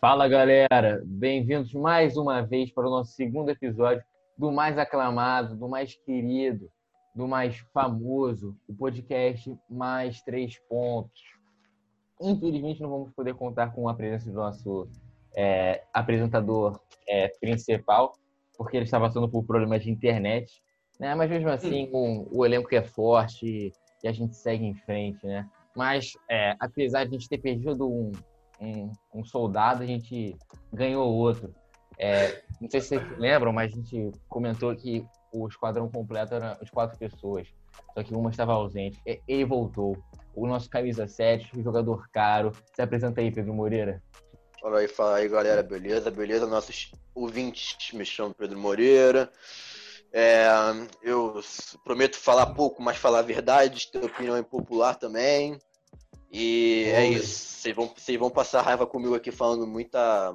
Fala galera, bem-vindos mais uma vez para o nosso segundo episódio do mais aclamado, do mais querido, do mais famoso, o podcast Mais Três Pontos. Infelizmente não vamos poder contar com a presença do nosso é, apresentador é, principal, porque ele está passando por problemas de internet, né? Mas mesmo assim, hum. o, elenco é forte e a gente segue em frente, né? Mas é, apesar de a gente ter perdido um, um, um soldado, a gente ganhou outro. É, não sei se vocês lembram, mas a gente comentou que o esquadrão completo era as quatro pessoas. Só que uma estava ausente. Ele voltou. O nosso camisa 7, o jogador caro. Se apresenta aí, Pedro Moreira. Fala aí, fala aí, galera. Beleza? Beleza? Nossos ouvintes me chamam Pedro Moreira. É, eu prometo falar pouco, mas falar a verdade, ter opinião impopular também. E é isso. Vocês vão, vocês vão passar raiva comigo aqui falando muita,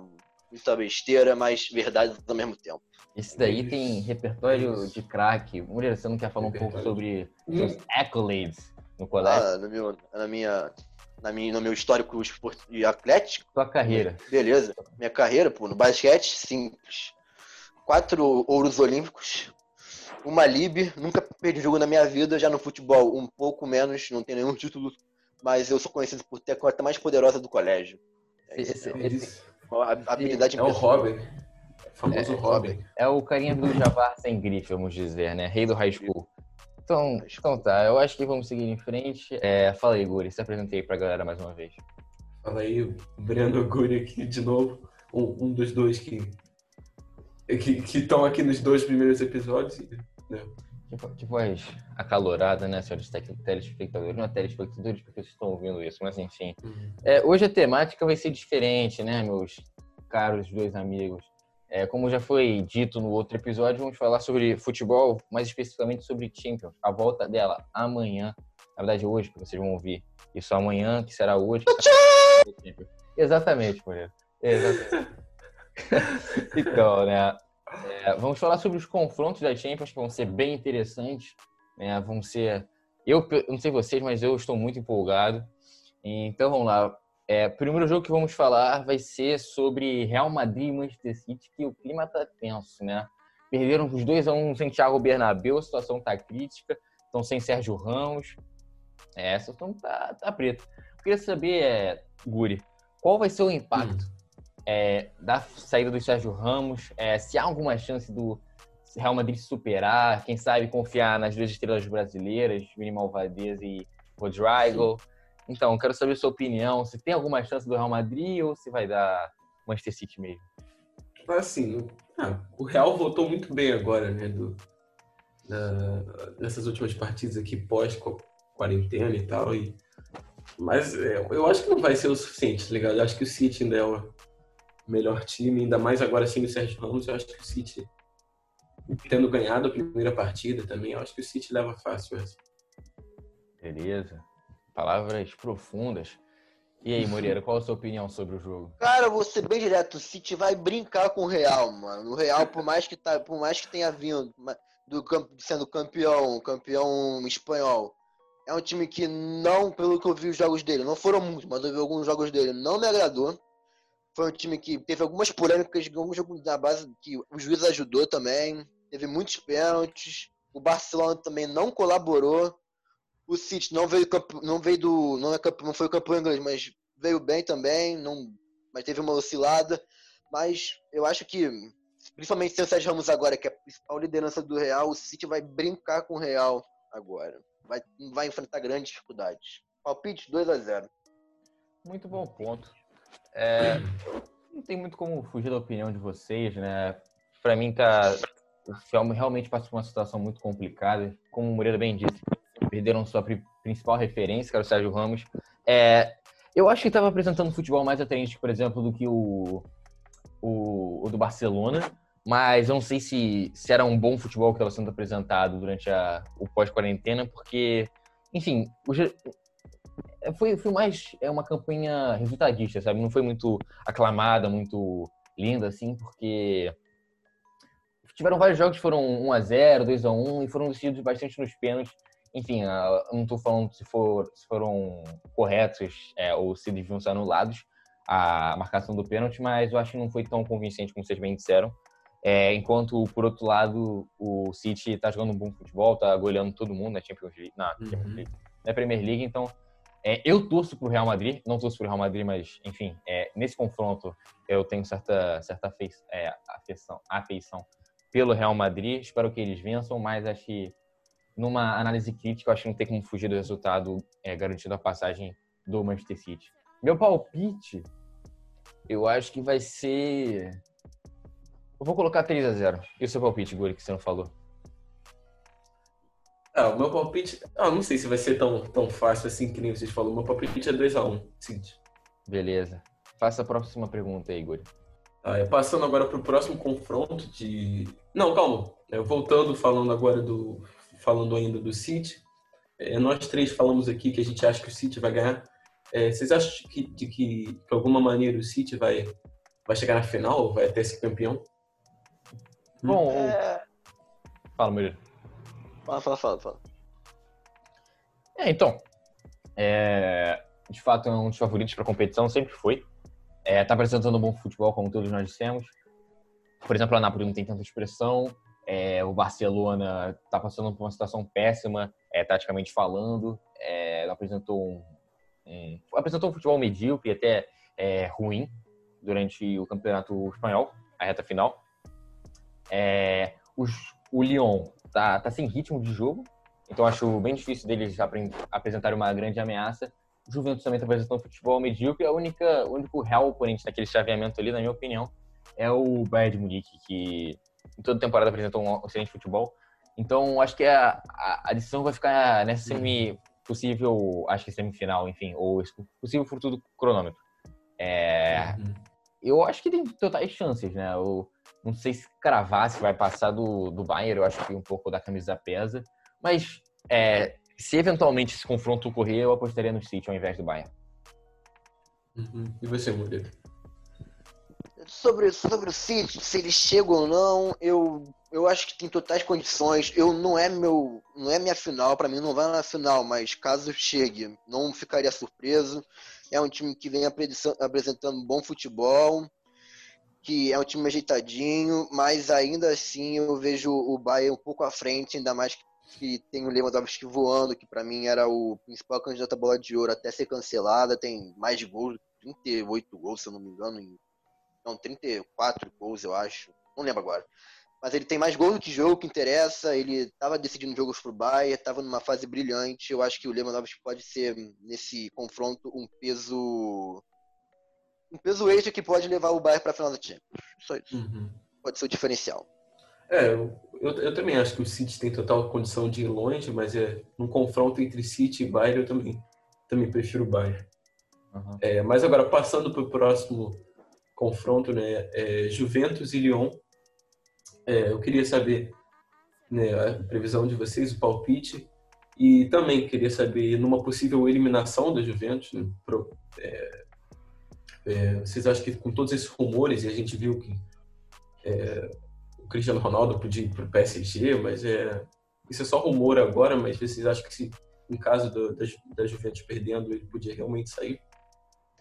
muita besteira, mas verdade ao mesmo tempo. Esse daí tem repertório de craque. Mulher, você não quer falar um pouco sobre seus accolades no colégio? Ah, no meu, na minha, na minha, no meu histórico e atlético. Sua carreira. Beleza. Minha carreira, pô, no basquete, simples. Quatro ouros olímpicos, uma lib, nunca perdi jogo na minha vida, já no futebol um pouco menos, não tenho nenhum título mas eu sou conhecido por ter a quarta mais poderosa do colégio. É isso. É isso. A habilidade é o Robin. O famoso é, Robin. É o carinha do Javar sem grife, vamos dizer, né? Rei do high school. Então, então tá, eu acho que vamos seguir em frente. É, fala aí, Guri, se apresentei pra galera mais uma vez. Fala aí, Breno Guri aqui de novo. Um, um dos dois que que estão aqui nos dois primeiros episódios. Né? Tipo, tipo as acaloradas, né, senhores telespectadores? Não é telespectadores porque vocês estão ouvindo isso, mas enfim. Uhum. É, hoje a temática vai ser diferente, né, meus caros dois amigos. É, como já foi dito no outro episódio, vamos falar sobre futebol, mais especificamente sobre Champions. A volta dela amanhã. Na verdade, hoje, que vocês vão ouvir. Isso amanhã, que será hoje. Que será... Exatamente, Moreira. Exatamente. então, né? É, vamos falar sobre os confrontos da Champions, que vão ser bem interessantes. Né? Vão ser. Eu não sei vocês, mas eu estou muito empolgado. Então vamos lá. É, primeiro jogo que vamos falar vai ser sobre Real Madrid e Manchester City, que o clima tá tenso, né? Perderam os 2 a 1 um no Santiago Bernabéu, a situação tá crítica, estão sem Sérgio Ramos. É, essa situação tá, tá preta. Eu queria saber, é, Guri, qual vai ser o impacto hum é, da saída do Sérgio Ramos, é, se há alguma chance do Real Madrid superar, quem sabe confiar nas duas estrelas brasileiras, Minimal Valdez e Rodrigo. Então, quero saber a sua opinião, se tem alguma chance do Real Madrid ou se vai dar Manchester City mesmo. Assim, ah, o Real voltou muito bem agora, né, do, nessas últimas partidas aqui pós-quarentena e tal, e, mas é, eu acho que não vai ser o suficiente, tá ligado? Eu acho que o City ainda é uma, melhor time, ainda mais agora sem o Sérgio Ramos, eu acho que o City, tendo ganhado a primeira partida também, eu acho que o City leva fácil essa. Beleza. Palavras profundas. E aí, Moreira, qual a sua opinião sobre o jogo? Cara, vou ser bem direto, o City vai brincar com o Real, mano. O Real, por mais que, tá, por mais que tenha vindo do, sendo campeão, campeão espanhol, é um time que não, pelo que eu vi os jogos dele, não foram muitos, mas eu vi alguns jogos dele, não me agradou. Foi um time que teve algumas polêmicas, alguns jogos da base que o juiz ajudou também. Teve muitos pênaltis. O Barcelona também não colaborou. O City não veio, não veio do. Não, é não foi o campeão inglês, mas veio bem também. Não, mas teve uma oscilada. Mas eu acho que, principalmente sem o Sérgio Ramos agora, que é a principal liderança do Real, o City vai brincar com o Real agora. Vai, vai enfrentar grandes dificuldades. Palpite 2 a 0 Muito bom ponto. É, não tem muito como fugir da opinião de vocês, né? Para mim, tá, o realmente passa por uma situação muito complicada. Como o Moreira bem disse, perderam sua principal referência, que era o Sérgio Ramos. É, eu acho que estava apresentando futebol mais atraente, por exemplo, do que o, o, o, do Barcelona. Mas eu não sei se, se era um bom futebol que estava sendo apresentado durante a, o pós-quarentena, porque, enfim, o, foi, foi mais é uma campanha resultadista, sabe? Não foi muito aclamada, muito linda, assim, porque tiveram vários jogos que foram 1x0, 2x1 e foram decididos bastante nos pênaltis. Enfim, não estou falando se, for, se foram corretos é, ou se deviam ser anulados, a marcação do pênalti, mas eu acho que não foi tão convincente como vocês bem disseram. É, enquanto, por outro lado, o City está jogando um bom futebol, está goleando todo mundo na Champions League, na, uhum. Champions League, na Premier League, então é, eu torço para o Real Madrid, não torço para o Real Madrid, mas, enfim, é, nesse confronto eu tenho certa, certa afeição, é, afeição, afeição pelo Real Madrid, espero que eles vençam, mas acho que numa análise crítica, eu acho que não tem como fugir do resultado é, garantindo a passagem do Manchester City. Meu palpite, eu acho que vai ser eu vou colocar 3 a 0 E o seu palpite, Guri, que você não falou? Ah, o meu palpite. Ah, não sei se vai ser tão, tão fácil assim que nem vocês falaram. O meu palpite é 2x1, sim. Beleza. Faça a próxima pergunta aí, Guri. Ah, é, passando agora para o próximo confronto de. Não, calma. É, voltando, falando agora do. Falando ainda do City. É, nós três falamos aqui que a gente acha que o City vai ganhar. É, vocês acham que, de que, de alguma maneira, o City vai, vai chegar na final? Vai até ser campeão? Bom, é... fala, Murilo. Fala, fala, fala, fala. É, então, é... de fato é um dos favoritos para competição, sempre foi. É, tá apresentando um bom futebol, como todos nós dissemos. Por exemplo, a Napoli não tem tanta expressão. É, o Barcelona está passando por uma situação péssima, é, taticamente falando. É, apresentou um, um, apresentou um futebol medíocre e até é, ruim durante o campeonato espanhol, a reta final. É, os, o Lyon tá, tá sem ritmo de jogo, então acho bem difícil deles apresentarem uma grande ameaça. O Juventus também está apresentando futebol medíocre. A única, o único real oponente daquele chaveamento ali, na minha opinião, é o Bayern de Munique, que em toda temporada apresentou um excelente futebol. Então, acho que a, a, a decisão vai ficar nessa semi possível, acho que semifinal, enfim, ou possível tudo cronômetro. É, uhum. Eu acho que tem totais chances, né? O, não sei se cravar se vai passar do, do Bayern, eu acho que um pouco da camisa pesa. Mas é, se eventualmente esse confronto ocorrer, eu apostaria no City ao invés do Bayern. Uhum. E você, Murilo? Sobre, sobre o City, se ele chega ou não, eu, eu acho que tem totais condições. Eu não é meu, não é minha final, para mim não vai na final, mas caso chegue, não ficaria surpreso. É um time que vem apresentando bom futebol que é um time ajeitadinho, mas ainda assim eu vejo o Bayern um pouco à frente, ainda mais que tem o Lewandowski voando, que para mim era o principal candidato à bola de ouro até ser cancelada, tem mais de gols, 38 gols, se eu não me engano, não, 34 gols eu acho, não lembro agora. Mas ele tem mais gols do que jogo que interessa, ele estava decidindo jogos pro Bayern, estava numa fase brilhante, eu acho que o Lewandowski pode ser, nesse confronto, um peso um peso extra que pode levar o Bayern para a final da Champions. Só isso. Uhum. Pode ser o diferencial. É, eu, eu, também acho que o City tem total condição de ir longe, mas é num confronto entre City e Bayern eu também, também prefiro o Bayern. Uhum. É, mas agora passando para o próximo confronto, né, é Juventus e Lyon. É, eu queria saber né, a previsão de vocês, o palpite, e também queria saber numa possível eliminação da Juventus, né, pro, é, é, vocês acham que com todos esses rumores, e a gente viu que é, o Cristiano Ronaldo podia ir para o PSG, mas é, isso é só rumor agora, mas vocês acham que se, em caso do, da, da Juventus perdendo, ele podia realmente sair?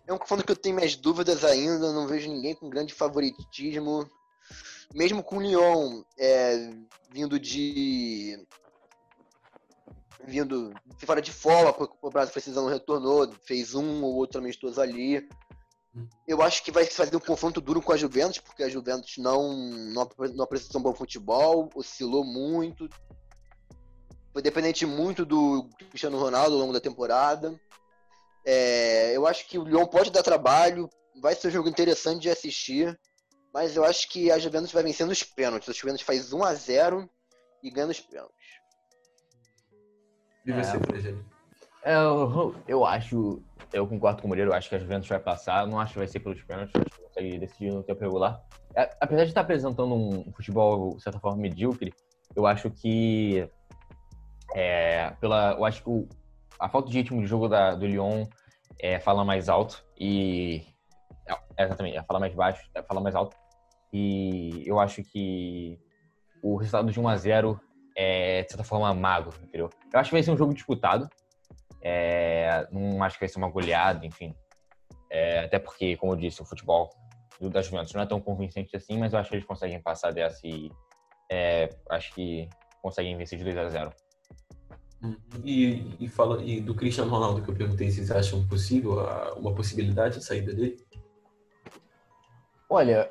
É um confronto que eu tenho minhas dúvidas ainda, não vejo ninguém com grande favoritismo. Mesmo com o Lyon é, vindo de. vindo fora de forma, o Brasil precisando retornou, fez um ou outro amistoso ali. Eu acho que vai fazer um confronto duro com a Juventus, porque a Juventus não, não, não apresentou um bom futebol, oscilou muito. Foi dependente muito do Cristiano Ronaldo ao longo da temporada. É, eu acho que o Lyon pode dar trabalho, vai ser um jogo interessante de assistir, mas eu acho que a Juventus vai vencendo os pênaltis. A Juventus faz 1 a 0 e ganha os pênaltis. E você, é, eu, eu acho eu concordo com o Moreira, eu acho que a Juventus vai passar, não acho que vai ser pelos pênaltis, acho que consegue decidir no tempo regular. É, apesar de estar apresentando um futebol, de certa forma, medíocre, eu acho que é, pela, eu acho que o, a falta de ritmo de jogo da, do Lyon é, fala mais alto e é, exatamente, é, fala mais baixo, é, fala mais alto e eu acho que o resultado de 1 a 0 é de certa forma magro, entendeu? Eu acho que vai ser um jogo disputado, é, não acho que vai ser uma goleada, enfim. É, até porque, como eu disse, o futebol da Juventus não é tão convincente assim, mas eu acho que eles conseguem passar dessa e é, acho que conseguem vencer de 2 a 0 uhum. e, e, fala, e do Cristiano Ronaldo que eu perguntei, vocês acham possível uma possibilidade de saída dele? Olha,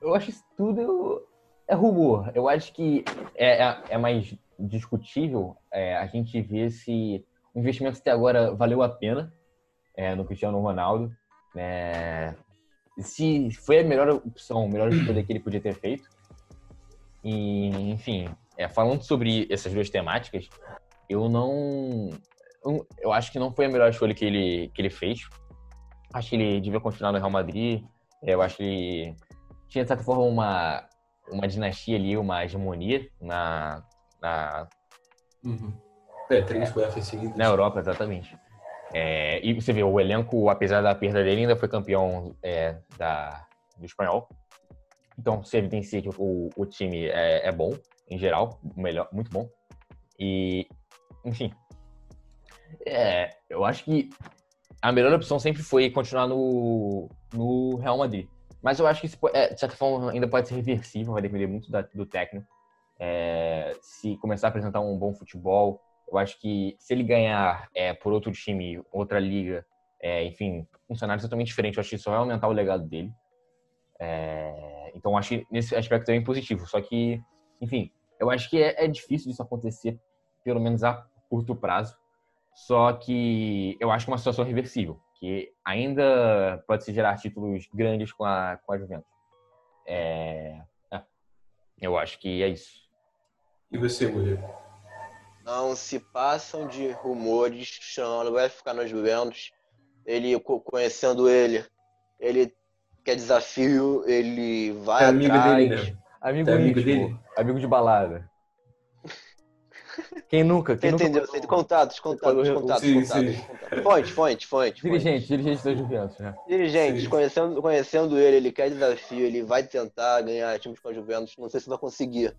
eu acho isso tudo é rumor. Eu acho que é, é, é mais discutível é, a gente ver se o investimento até agora valeu a pena é, no Cristiano Ronaldo. Né? Se foi a melhor opção, a melhor escolha que ele podia ter feito. E, enfim, é, falando sobre essas duas temáticas, eu não. Eu acho que não foi a melhor escolha que ele, que ele fez. Acho que ele devia continuar no Real Madrid. Eu acho que ele tinha, de certa forma, uma, uma dinastia ali, uma hegemonia na. na uhum. É, três é, seguidas. Na Europa, exatamente. É, e você vê, o elenco, apesar da perda dele, ainda foi campeão é, da, do espanhol. Então, se evidencia que o, o time é, é, bom, em geral, melhor, muito bom. E, enfim, é, eu acho que a melhor opção sempre foi continuar no, no Real Madrid. Mas eu acho que, isso, é, de certa forma, ainda pode ser reversível, vai depender muito da, do técnico. É, se começar a apresentar um bom futebol, eu acho que se ele ganhar é, por outro time, outra liga, é, enfim, um cenário totalmente diferente, eu acho que isso vai aumentar o legado dele. É, então, acho que nesse aspecto também positivo. Só que, enfim, eu acho que é, é difícil disso acontecer, pelo menos a curto prazo. Só que eu acho que é uma situação reversível, que ainda pode se gerar títulos grandes com a, com a Juventus. É, é, eu acho que é isso. E você, mulher? Não se passam de rumores, Cristiano vai ficar nos Juventus. Ele, conhecendo ele, ele quer desafio, ele vai é amigo atrás. Dele, né? Amigo, é amigo dele? Amigo de balada. Quem nunca? Quem Entendeu? Nunca... Contatos, contatos, contatos, sim, contatos, sim. contatos. Fonte, fonte, fonte. Dirigente, dirigente da Juventus, né? Dirigente, conhecendo, conhecendo ele, ele quer desafio, ele vai tentar ganhar times com a Juventus. Não sei se vai conseguir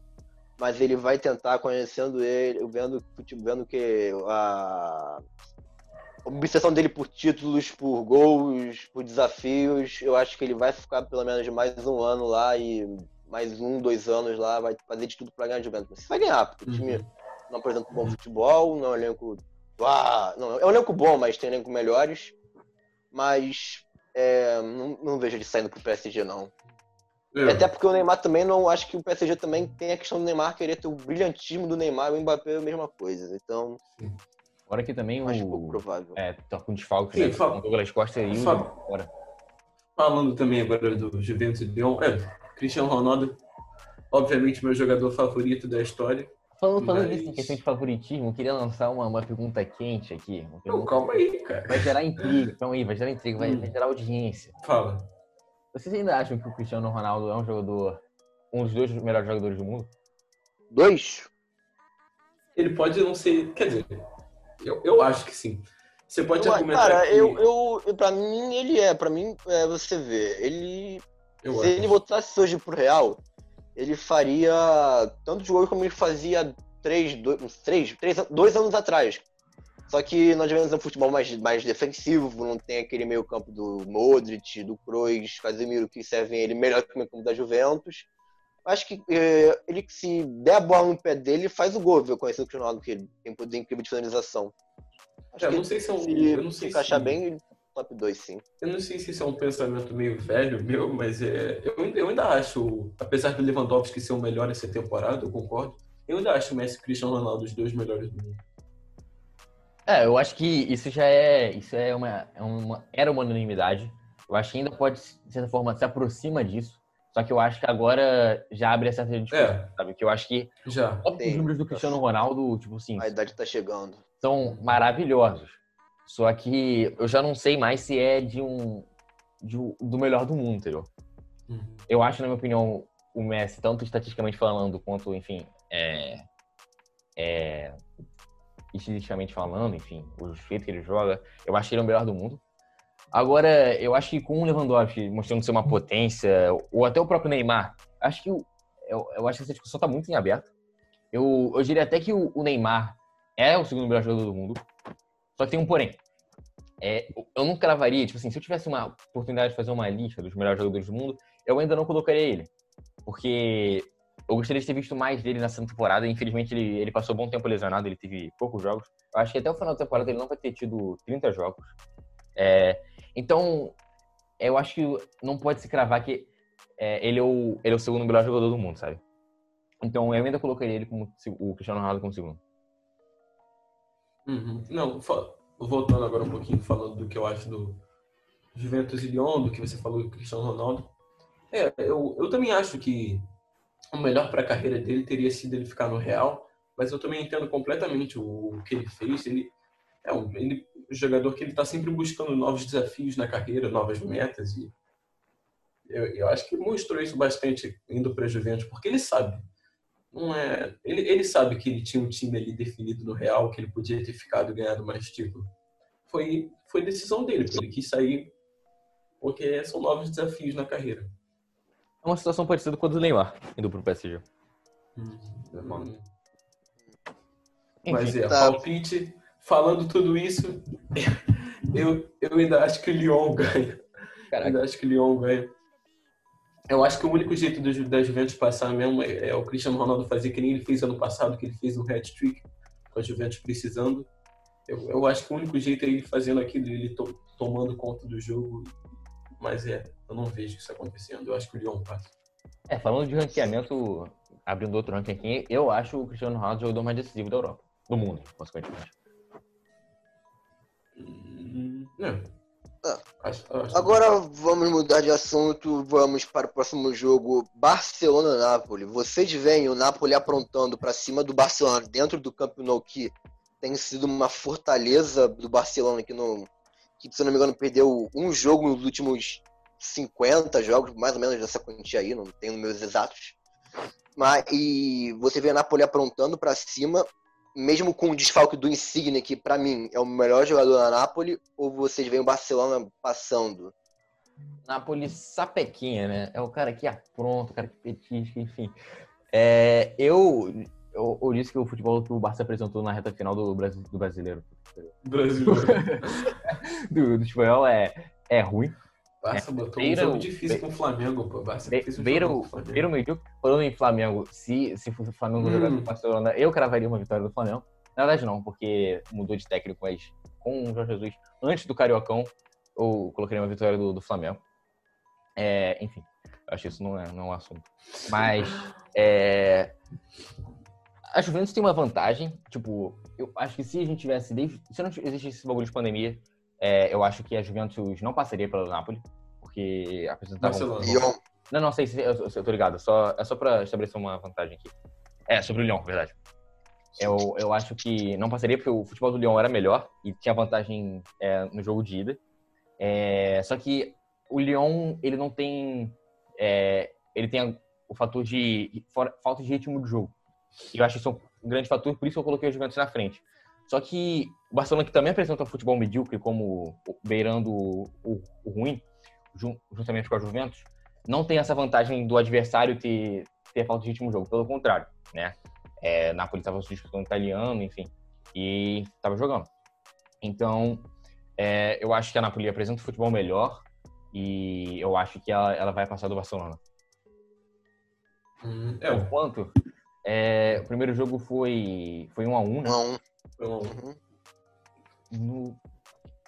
mas ele vai tentar conhecendo ele, vendo, vendo que a obsessão dele por títulos, por gols, por desafios, eu acho que ele vai ficar pelo menos mais um ano lá e mais um, dois anos lá, vai fazer de tudo para ganhar a Juventus. Você vai ganhar, porque o time uhum. não apresenta um bom futebol, não é um elenco. Ah, não, é um elenco bom, mas tem elenco melhores. Mas é, não, não vejo ele saindo pro PSG, não. É. Até porque o Neymar também não. Acho que o PSG também tem a questão do Neymar querer ter o brilhantismo do Neymar e o Mbappé é a mesma coisa. Então. Fora que também acho o. pouco provável. É, tá com desfalque, né? Fala, Douglas Costa e o. Fala, falando também agora do Juventus e Lyon, é, Cristiano Ronaldo, obviamente meu jogador favorito da história. Falando, falando mas... em questão de favoritismo, eu queria lançar uma, uma pergunta quente aqui. Pergunta... Não, calma aí, cara. Vai gerar intriga, calma aí, vai gerar intriga, vai, hum. vai gerar audiência. Fala. Vocês ainda acham que o Cristiano Ronaldo é um jogador, um dos dois melhores jogadores do mundo? Dois? Ele pode não ser. Quer dizer, eu, eu acho que sim. Você pode eu, argumentar. Cara, que... eu, eu, pra mim, ele é. Pra mim, é, você vê. Ele. Eu se acho. ele voltasse hoje pro Real, ele faria tantos gols como ele fazia três, dois, três, três, dois anos atrás. Só que nós vemos um futebol mais, mais defensivo, não tem aquele meio campo do Modric, do Kroos, Casemiro, que servem ele melhor que o meio campo da Juventus. Acho que eh, ele, se der a bola no pé dele, faz o gol, viu? Conhecendo o Cristiano Ronaldo, que ele tem poder incrível de finalização. Acho é, eu não sei se é um... Se eu não sei se encaixar se... bem, top 2, sim. Eu não sei se isso é um pensamento meio velho meu, mas é, eu, eu ainda acho, apesar do Lewandowski ser o melhor essa temporada, eu concordo, eu ainda acho o Messi e o Cristiano Ronaldo os dois melhores do mundo. É, eu acho que isso já é. Isso é uma, é uma. Era uma unanimidade. Eu acho que ainda pode, de certa forma, se aproxima disso. Só que eu acho que agora já abre essa discussão, é. sabe? Que eu acho que já. os números do Cristiano Ronaldo, tipo assim. A idade tá chegando. São maravilhosos. Só que eu já não sei mais se é de um. De, do melhor do mundo, entendeu? Uhum. Eu acho, na minha opinião, o Messi, tanto estatisticamente falando, quanto, enfim, é, é, estilisticamente falando, enfim, o jeito que ele joga, eu acho ele é o melhor do mundo. Agora, eu acho que com o Lewandowski mostrando ser uma potência, ou até o próprio Neymar, acho que eu, eu acho que essa discussão está muito em aberto. Eu, eu diria até que o, o, Neymar é o segundo melhor jogador do mundo, só que tem um porém. é, eu não cravaria, tipo assim, se eu tivesse uma oportunidade de fazer uma lista dos melhores jogadores do mundo, eu ainda não colocaria ele. Porque eu gostaria de ter visto mais dele nessa temporada. Infelizmente, ele, ele passou bom tempo lesionado, ele teve poucos jogos. Eu acho que até o final da temporada ele não vai ter tido 30 jogos. É, então, eu acho que não pode se cravar que é, ele, é o, ele é o segundo melhor jogador do mundo, sabe? Então, eu ainda colocaria ele como o Cristiano Ronaldo como segundo. Uhum. Não, voltando agora um pouquinho, falando do que eu acho do Juventus e Lyon, do que você falou do Cristiano Ronaldo. É, eu, eu também acho que o melhor para a carreira dele teria sido ele ficar no Real, mas eu também entendo completamente o, o que ele fez. Ele é um, ele, jogador que ele está sempre buscando novos desafios na carreira, novas metas e eu, eu acho que mostrou isso bastante indo para Juventus, porque ele sabe não é. Ele, ele sabe que ele tinha um time ali definido no Real, que ele podia ter ficado e ganhado mais título. Foi, foi decisão dele, ele quis sair porque são novos desafios na carreira. É uma situação parecida com a do Neymar, indo pro PSG. Hum, Mas é, tá. palpite, falando tudo isso, eu, eu ainda acho que o Lyon ganha. Caraca. Ainda acho que o Lyon ganha. Eu acho que o único jeito do, da Juventus passar mesmo é, é, o Cristiano Ronaldo fazer que nem ele fez ano passado, que ele fez um hat-trick com a Juventus precisando. Eu, eu, acho que o único jeito é ele fazendo aquilo, ele to, tomando conta do jogo. Mas é, eu não vejo isso acontecendo. Eu acho que o Lyon passa. É, falando de ranqueamento, abrindo outro ranking aqui, eu acho o Cristiano Ronaldo o jogador mais decisivo da Europa. Do mundo, consequentemente. Hum, não. Ah. Agora vamos mudar de assunto, vamos para o próximo jogo, Barcelona-Nápoles. Vocês veem o Napoli aprontando para cima do Barcelona dentro do Camp Nou, que tem sido uma fortaleza do Barcelona que não que se não me engano perdeu um jogo nos últimos 50 jogos, mais ou menos dessa quantia aí, não tenho números exatos. Mas e você vê o Napoli aprontando para cima mesmo com o desfalque do Insigne, que para mim é o melhor jogador da Napoli, ou vocês veem o Barcelona passando? Napoli sapequinha, né? É o cara que apronta, o cara que petisca, enfim. É, eu, eu, eu, disse que o futebol que o Barça apresentou na reta final do, Brasil, do brasileiro. Brasileiro. do, do espanhol é, é ruim. Barça é, botou beira, um jogo difícil com o Flamengo, pô. Barça be, fez um beira, jogo o Flamengo. Beira o meio falando em Flamengo, se, se fosse o Flamengo hum. jogar com o Barcelona, eu cravaria uma vitória do Flamengo. Na verdade, não, porque mudou de técnico, mas com o Jorge Jesus, antes do Cariocão, eu colocaria uma vitória do, do Flamengo. É, enfim, acho que isso não é, não é um assunto. Mas, é, a Juventus tem uma vantagem, tipo, eu acho que se a gente tivesse, se não existisse esse bagulho de pandemia, é, eu acho que a Juventus não passaria pelo Napoli, porque apresentava... Lyon. Não, não, sei, eu, eu, eu tô ligado, só, é só pra estabelecer uma vantagem aqui. É, sobre o Lyon, verdade. Eu, eu acho que não passaria porque o futebol do Lyon era melhor e tinha vantagem é, no jogo de ida. É, só que o Lyon, ele não tem... É, ele tem o fator de falta de ritmo de jogo. E eu acho isso um grande fator, por isso eu coloquei o Juventus na frente. Só que o Barcelona, que também apresenta futebol medíocre, como beirando o, o, o ruim, juntamente com a Juventus, não tem essa vantagem do adversário ter, ter falta de ritmo no jogo. Pelo contrário, né? É, Napoli estava disputando italiano, enfim, e estava jogando. Então, é, eu acho que a Napoli apresenta um futebol melhor e eu acho que ela, ela vai passar do Barcelona. Hum, é. Por quanto? É, o primeiro jogo foi, foi 1 a 1 né? 1 a 1 Uhum. No...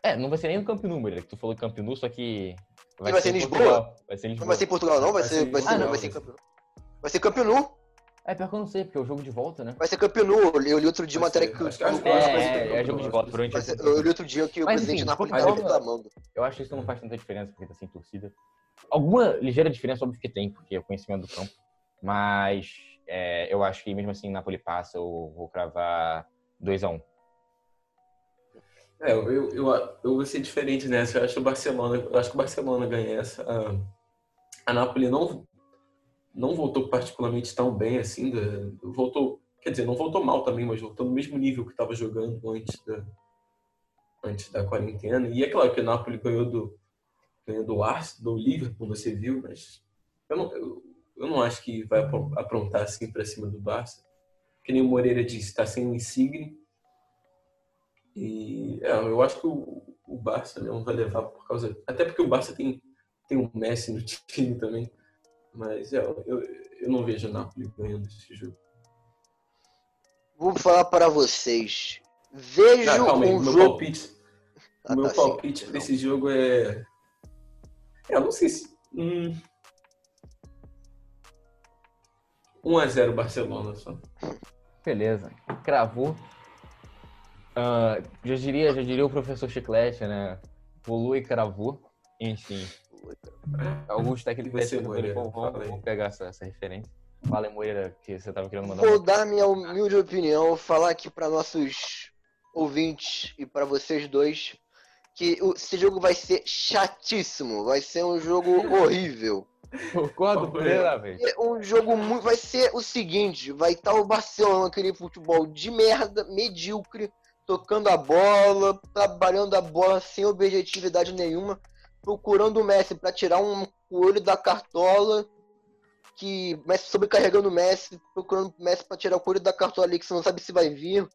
É, não vai ser nem no Camp Nou, Maria, que tu falou Camp Nou, só que... Vai, vai ser, ser Lisboa? Vai ser Lisboa. Não vai ser em Portugal, não? Vai, vai ser, vai ser, ah, não, vai ser Camp Nou. Vai ser Camp Nou. É, pior que eu não sei, porque é o jogo de volta, né? Vai ser Camp Nou. Eu li outro dia uma matéria que... Acho que é, é, é, jogo de volta, provavelmente. Eu li outro dia que o Mas, presidente enfim, Napoli tá reclamando. Eu acho que isso não faz tanta diferença, porque tá sem torcida. Alguma ligeira diferença, óbvio que tem, porque é o conhecimento do campo. Mas é, eu acho que mesmo assim Napoli passa, eu vou cravar 2x1. É, eu, eu, eu, eu vou ser diferente nessa. Eu acho que o Barcelona, eu acho que o Barcelona ganha essa. A, a Napoli não, não voltou particularmente tão bem assim. Da, voltou, quer dizer, não voltou mal também, mas voltou no mesmo nível que estava jogando antes da, antes da quarentena. E é claro que o Napoli ganhou do, ganhou do Arsenal, do Liverpool, você viu, mas eu não, eu, eu não acho que vai aprontar assim para cima do Barça. Que nem o Moreira disse, está sem o Insigne e é, eu acho que o, o Barça não vai levar por causa. Até porque o Barça tem, tem um Messi no time também. Mas é, eu, eu não vejo o Napoli ganhando esse jogo. Vou falar para vocês. Vejo Ah, calma aí, um meu jogo. palpite, Ah, meu tá, sim. palpite para esse jogo é. é, Eu não sei se. Hum... 1x0 Barcelona só. Beleza. Cravou. Ah, já, diria, já diria o professor Chiclete, né? Pulou e cravou. Enfim. Alguns técnicos você, vão, Moreira? vão, Fala aí. vão pegar essa, essa referência. Fala aí, Moreira, que você tava querendo mandar Vou uma... dar minha humilde opinião, falar aqui para nossos ouvintes e para vocês dois que esse jogo vai ser chatíssimo, vai ser um jogo horrível. Concordo plenamente. É um jogo muito. Vai ser o seguinte: vai estar o Barcelona, aquele futebol de merda, medíocre, tocando a bola, trabalhando a bola sem objetividade nenhuma, procurando o Messi para tirar um coelho da cartola, que Messi sobrecarregando o Messi, procurando o Messi para tirar o coelho da cartola ali, que você não sabe se vai vir,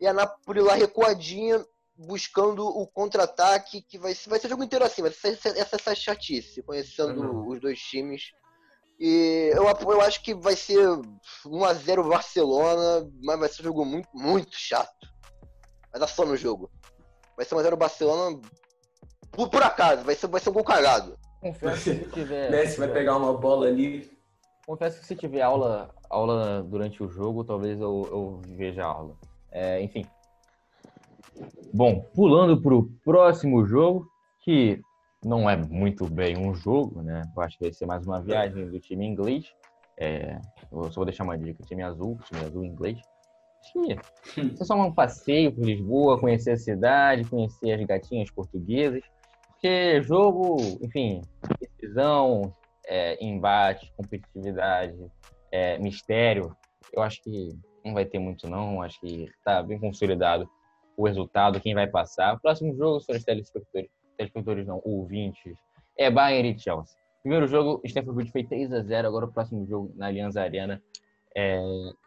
e a Napoli lá recuadinha, buscando o contra-ataque, que vai ser, vai ser o jogo inteiro assim, vai ser essa, essa chatice, conhecendo Uhum. os dois times. E eu, eu acho que vai ser 1x0 Barcelona, mas vai ser um jogo muito, muito chato. Vai dar só no jogo. Vai ser 1x0 Barcelona por, por acaso, vai ser, vai ser um gol cagado. Confesso que se tiver... Messi vai pegar uma bola ali. Confesso que se tiver aula, aula durante o jogo, talvez eu, eu veja a aula. É, enfim. Bom, pulando para o próximo jogo, que não é muito bem um jogo, né? Eu acho que vai ser mais uma viagem do time inglês. É, eu só vou deixar uma dica: time azul, time azul inglês. Que é só um passeio por Lisboa, conhecer a cidade, conhecer as gatinhas portuguesas. Porque jogo, enfim, decisão, é, embate, competitividade, é, mistério, eu acho que não vai ter muito não, acho que está bem consolidado o resultado, quem vai passar. O próximo jogo os telespectadores, telespectadores não, ouvintes, é Bayern e Chelsea. Primeiro jogo, Stanford Bridge foi 3 a 0 agora o próximo jogo na Allianz Arena, é,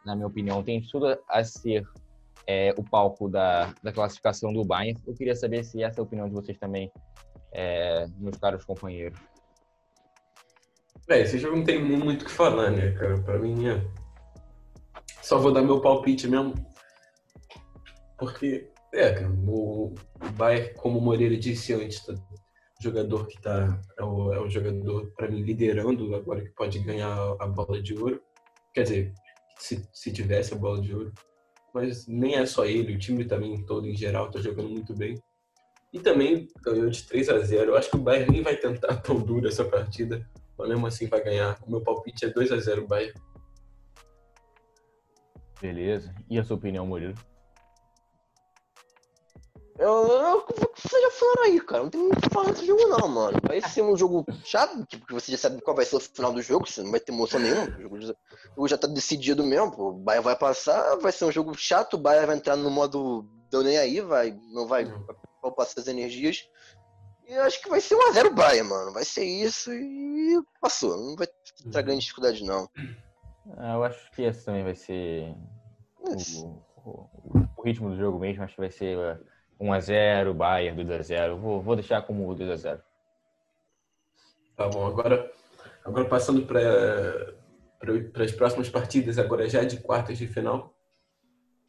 na minha opinião, tem tudo a ser é, o palco da, da classificação do Bayern. Eu queria saber se essa é a opinião de vocês também, é, meus caros companheiros. É, esse jogo não tem muito o que falar, né, cara? Pra mim é. Só vou dar meu palpite mesmo. Porque, é, cara, o Bayern, como o Moreira disse antes, tá, o jogador que tá. É o, é o jogador, pra mim, liderando agora que pode ganhar a bola de ouro. Quer dizer, se, se tivesse a bola de ouro. Mas nem é só ele, o time também todo em geral tá jogando muito bem. E também ganhou de 3 a 0 Eu acho que o Bayern nem vai tentar tão duro essa partida. Mas mesmo assim vai ganhar. O meu palpite é 2 a 0 Bayern. Beleza. E a sua opinião, Murilo? Eu, eu, o que vocês já falaram aí, cara. Não tem muito o que falar desse jogo, não, mano. Vai ser um jogo chato, tipo, que você já sabe qual vai ser o final do jogo, você não vai ter emoção nenhuma. O jogo já, o jogo já tá decidido mesmo, pô. O Bayern vai passar, vai ser um jogo chato, o Bayern vai entrar no modo deu nem aí, vai, não vai poupar suas energias. E eu acho que vai ser 1x0 Bayern, mano. Vai ser isso e passou. Não vai ter grande dificuldade, não. Ah, eu acho que esse também vai ser o, o- o ritmo do jogo mesmo. Acho que vai ser uh, 1x0, Bayern 2x0. Vou, vou deixar como 2x0. Tá bom, agora, agora passando para as próximas partidas, agora já de quartas de final.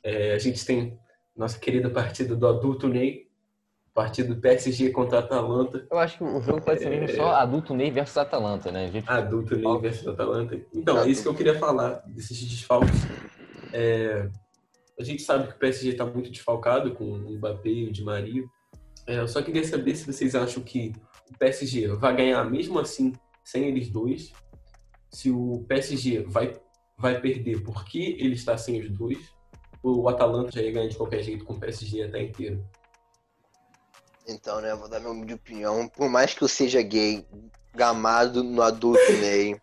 É, a gente tem nossa querida partida do adulto Ney, partida do PSG contra a Atalanta. Eu acho que o jogo pode ser mesmo só adulto Ney versus Atalanta, né? Gente, Adulto Ney versus Atalanta. Então, é isso que eu queria falar, desses desfalques. É, a gente sabe que o PSG está muito desfalcado com o Mbappé e o Di Maria. É, eu só queria saber se vocês acham que o PSG vai ganhar mesmo assim, sem eles dois. Se o PSG vai, vai perder porque ele está sem os dois. Ou o Atalanta já ia ganhar de qualquer jeito com o PSG até inteiro. Então, né, vou dar minha opinião. Por mais que eu seja gay, gamado no adulto Ney,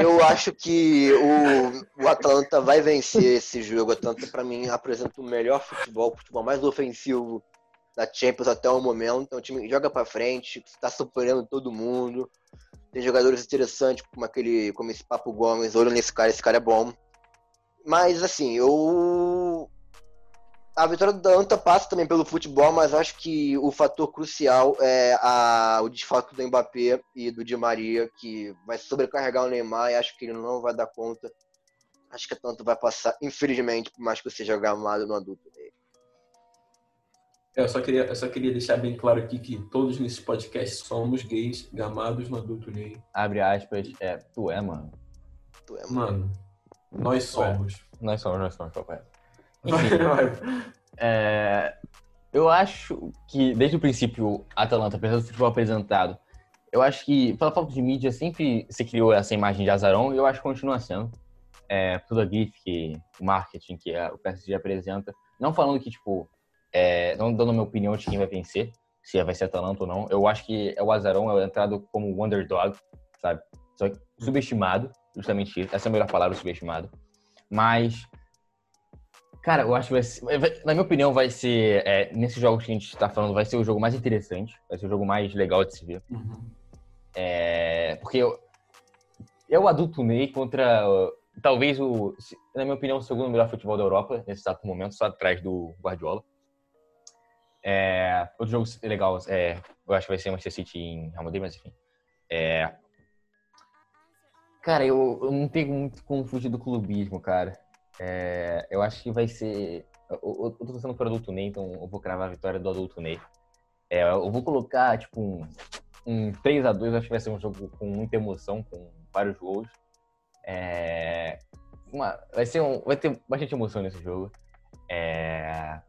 eu acho que o, o Atlanta vai vencer esse jogo. O Atlanta, pra mim, apresenta o melhor futebol, o futebol mais ofensivo da Champions até o momento. É um time joga pra frente, está superando todo mundo. Tem jogadores interessantes, como aquele, como esse Papo Gomes. Olho nesse cara, esse cara é bom. Mas, assim, eu a vitória do Atalanta passa também pelo futebol, mas acho que o fator crucial é a, o desfalque do Mbappé e do Di Maria, que vai sobrecarregar o Neymar e acho que ele não vai dar conta. Acho que a Atalanta vai passar, infelizmente, por mais que eu seja gamado no adulto dele. É, eu só, queria, eu só queria deixar bem claro aqui que todos nesses podcasts somos gays, gamados no adulto gay. Abre aspas, é, tu é, mano. Tu é, mano. mano nós somos. Nós somos, nós somos, papai. É, eu acho que desde o princípio, a Atalanta, apesar do futebol apresentado, eu acho que pela falta de mídia sempre se criou essa imagem de azarão e eu acho que continua sendo. É, tudo a GIF, o marketing que o PSG apresenta. Não falando que, tipo, é, não dando a minha opinião de quem vai vencer, se vai ser Atalanta ou não. Eu acho que é o azarão, é entrado como underdog, sabe? Só que subestimado, justamente isso. Essa é a melhor palavra, subestimado. Mas Cara, eu acho que vai ser, na minha opinião, vai ser, é, nesses jogos que a gente está falando, vai ser o jogo mais interessante, vai ser o jogo mais legal de se ver. Uhum. É, porque eu, é o adulto Ney contra, talvez, o, na minha opinião, o segundo melhor futebol da Europa, nesse exato momento, só atrás do Guardiola. É, outro jogo legal, é, eu acho que vai ser Manchester City em Real Madrid, mas enfim. É, cara, eu, eu não tenho muito como fugir do clubismo, cara. É, eu acho que vai ser. Eu, eu, tô torcendo pro adulto Ney, então eu vou cravar a vitória do adulto Ney. É, eu vou colocar, tipo, um, um 3x2. Acho que vai ser um jogo com muita emoção, com vários gols. É, uma, vai, ser um, vai ter bastante emoção nesse jogo. É,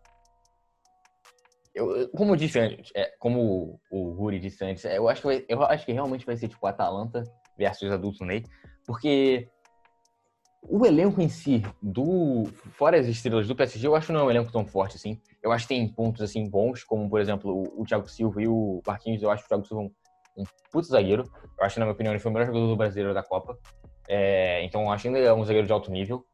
eu, como eu disse antes, é, como o Ruri disse antes, eu acho, que vai, eu acho que realmente vai ser tipo Atalanta versus Adulto Ney, porque o elenco em si, do fora as estrelas do PSG, eu acho que não é um elenco tão forte assim. Eu acho que tem pontos assim bons, como por exemplo o, o Thiago Silva e o Marquinhos. Eu acho que o Thiago Silva é um, um puto zagueiro. Eu acho que, na minha opinião, ele foi o melhor jogador do brasileiro da Copa. É, então, eu acho que ainda é um zagueiro de alto nível.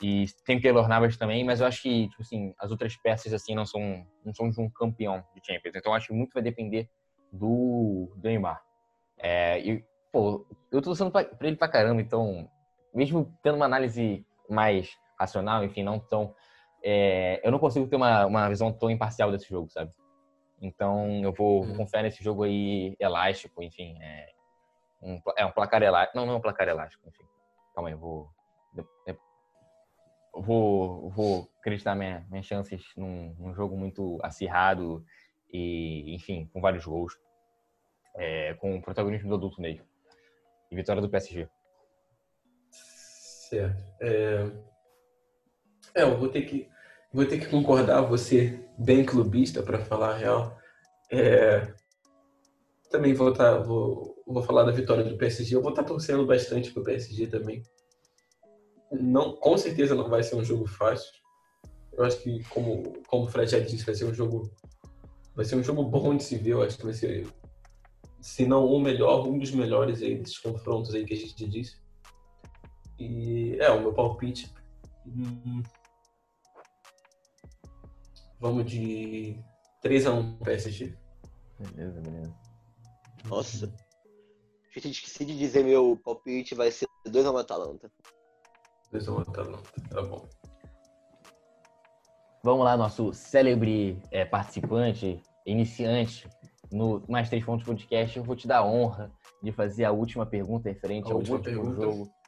E tem o Keylor Navas também, mas eu acho que, tipo assim, as outras peças, assim, não são, não são de um campeão de Champions. Então, eu acho que muito vai depender do, do Neymar. É, e, pô, eu tô torcendo pra, pra ele pra caramba, então mesmo tendo uma análise mais racional, enfim, não tão. É, eu não consigo ter uma, uma visão tão imparcial desse jogo, sabe? Então eu vou, vou confiar nesse jogo aí elástico, enfim. É um, é um placar elástico. Não, não é um placar elástico, enfim. Calma aí, eu vou. Eu vou, vou acreditar minha, minhas chances num, num, jogo muito acirrado e, enfim, com vários gols. É, com o protagonismo do adulto Ney. E vitória do PSG. Certo. É, é eu vou ter que vou ter que concordar, você bem clubista para falar a real. É, também vou, tá, vou, vou falar da vitória do PSG. Eu vou estar tá torcendo bastante pro PSG também. Não, com certeza não vai ser um jogo fácil. Eu acho que, como, como o Fred já disse, vai ser um jogo vai ser um jogo bom de se ver. Eu acho que vai ser, se não o melhor, um dos melhores aí desses confrontos aí que a gente disse. E é, o meu palpite. Hum, vamos de 3x1 PSG. Beleza, beleza. Nossa. Gente esqueci de dizer meu palpite, vai ser 2x1 Atalanta. 2x1 Atalanta, tá bom. Vamos lá, nosso célebre é, participante, iniciante no Mais Três Pontos Podcast. Eu vou te dar a honra de fazer a última pergunta referente a ao último pergunta. jogo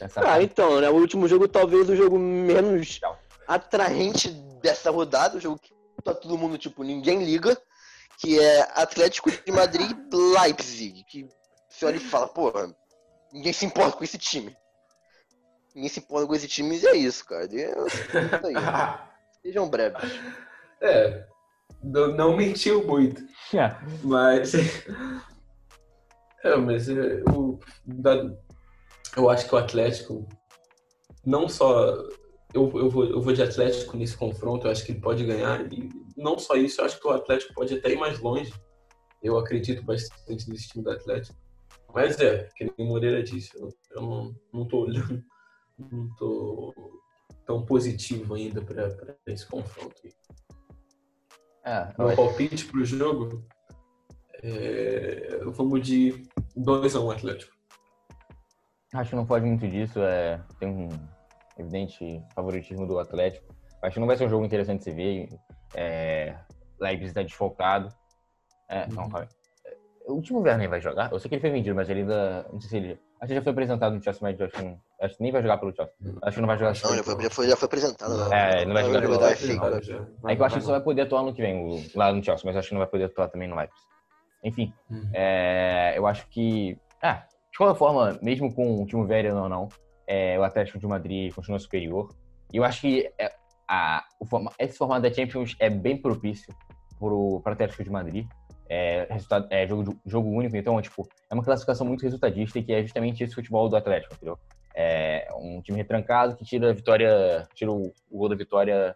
essa ah, então, né? O último jogo talvez o jogo menos atraente dessa rodada, o jogo que tá todo mundo, tipo, ninguém liga, que é Atlético de Madrid Leipzig, que você olha e fala, porra, ninguém se importa com esse time. Ninguém se importa com esse time e é isso, cara. Deus, aí. Sejam breves. É, não, não mentiu muito. É. Mas. É, mas é, o, da, eu acho que o Atlético não só eu, eu, vou, eu vou de Atlético nesse confronto, eu acho que ele pode ganhar e não só isso, eu acho que o Atlético pode até ir mais longe. Eu acredito bastante nesse time do Atlético. Mas é, que nem Moreira disse, eu, eu não, não tô olhando, não tô tão positivo ainda para esse confronto. É, Meu palpite pro jogo é, vamos de 2x1 um Atlético. Acho que não pode muito disso. É, tem um evidente favoritismo do Atlético. Acho que não vai ser um jogo interessante de se ver. É, Leipzig está desfocado. É, uhum. não, calma. O último Werner vai jogar? Eu sei que ele foi vendido, mas ele ainda. Não sei se ele. Acho que já foi apresentado no Chelsea, mas acho que, não, acho que nem vai jogar pelo Chelsea. Acho que não vai jogar. Não, já foi, já foi, já foi apresentado. É, não vai jogar pelo Chelsea. É que eu acho que só vai poder atuar no que vem, lá no Chelsea, mas acho que não vai poder atuar também no Leipzig. Enfim, uhum. é, eu acho que. Ah, de qualquer forma, mesmo com o time Werner ou não, é, o Atlético de Madrid continua superior. E eu acho que é, a, forma, esse formato da Champions é bem propício para o Atlético de Madrid. É, resultado, é jogo, jogo único, então tipo, é uma classificação muito resultadista e que é justamente esse futebol do Atlético, entendeu? É um time retrancado que tira a vitória, tira o, o gol da vitória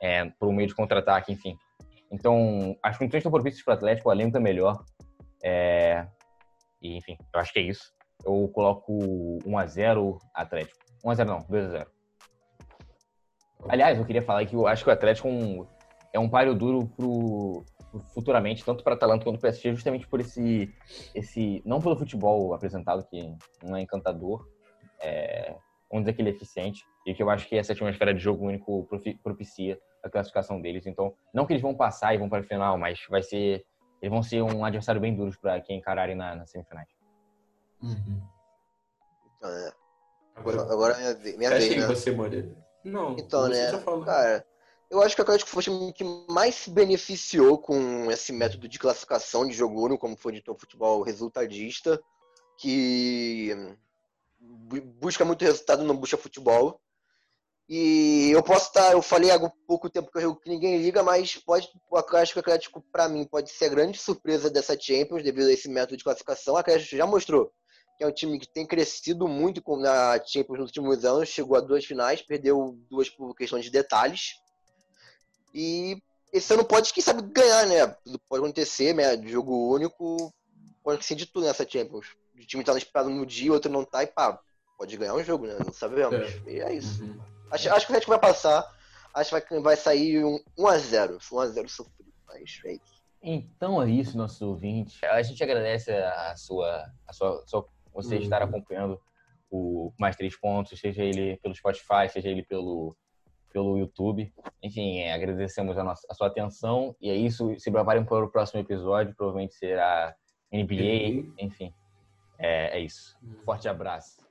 é, por meio de contra-ataque, enfim. Então, as condições estão propícias para o Atlético, o elenco é melhor. É, e, enfim, eu acho que é isso. Eu coloco 1x0 Atlético. 1x0 não, 2x0. Aliás, eu queria falar que eu acho que o Atlético é um, é páreo duro pro, futuramente, tanto para Atalanta quanto para PSG, justamente por esse, esse. Não pelo futebol apresentado, que não é encantador, é, vamos dizer que ele é eficiente, e que eu acho que essa atmosfera de jogo único propicia a classificação deles. Então, não que eles vão passar e vão para a final, mas vai ser. Eles vão ser um adversário bem duro para quem encararem na, nas semifinais. Uhum. É. Agora, agora é minha, minha vez, né? você, Moreira. Não. Então, né? Cara, eu acho que o Atlético foi o time que mais se beneficiou com esse método de classificação de jogo único, como foi de um futebol resultadista, que busca muito resultado, não busca futebol. E eu posso estar, eu falei há pouco tempo que eu jogo que ninguém liga, mas pode, acho que o Atlético, para mim, pode ser a grande surpresa dessa Champions, devido a esse método de classificação. A Atlético já mostrou que é um time que tem crescido muito na Champions nos últimos anos, chegou a duas finais, perdeu duas por questão de detalhes. E esse ano pode, quem sabe, ganhar, né? Pode acontecer, né? De jogo único, pode acontecer de tudo nessa Champions. O time tá esperado no dia, o outro não tá, e pá, pode ganhar um jogo, né? Não sabemos. É. E é isso. Uhum. Acho, acho que o Atlético vai passar. Acho que vai, vai sair um 1x0. 1x0 sofrido, mas é isso. Então é isso, nosso ouvinte. A gente agradece a sua, a sua, a sua você uhum. estar acompanhando o Mais Três Pontos, seja ele pelo Spotify, seja ele pelo, pelo YouTube. Enfim, é, agradecemos a, nossa, a sua atenção e é isso. Se preparem para o próximo episódio, provavelmente será NBA, enfim. É, é isso. Uhum. Forte abraço.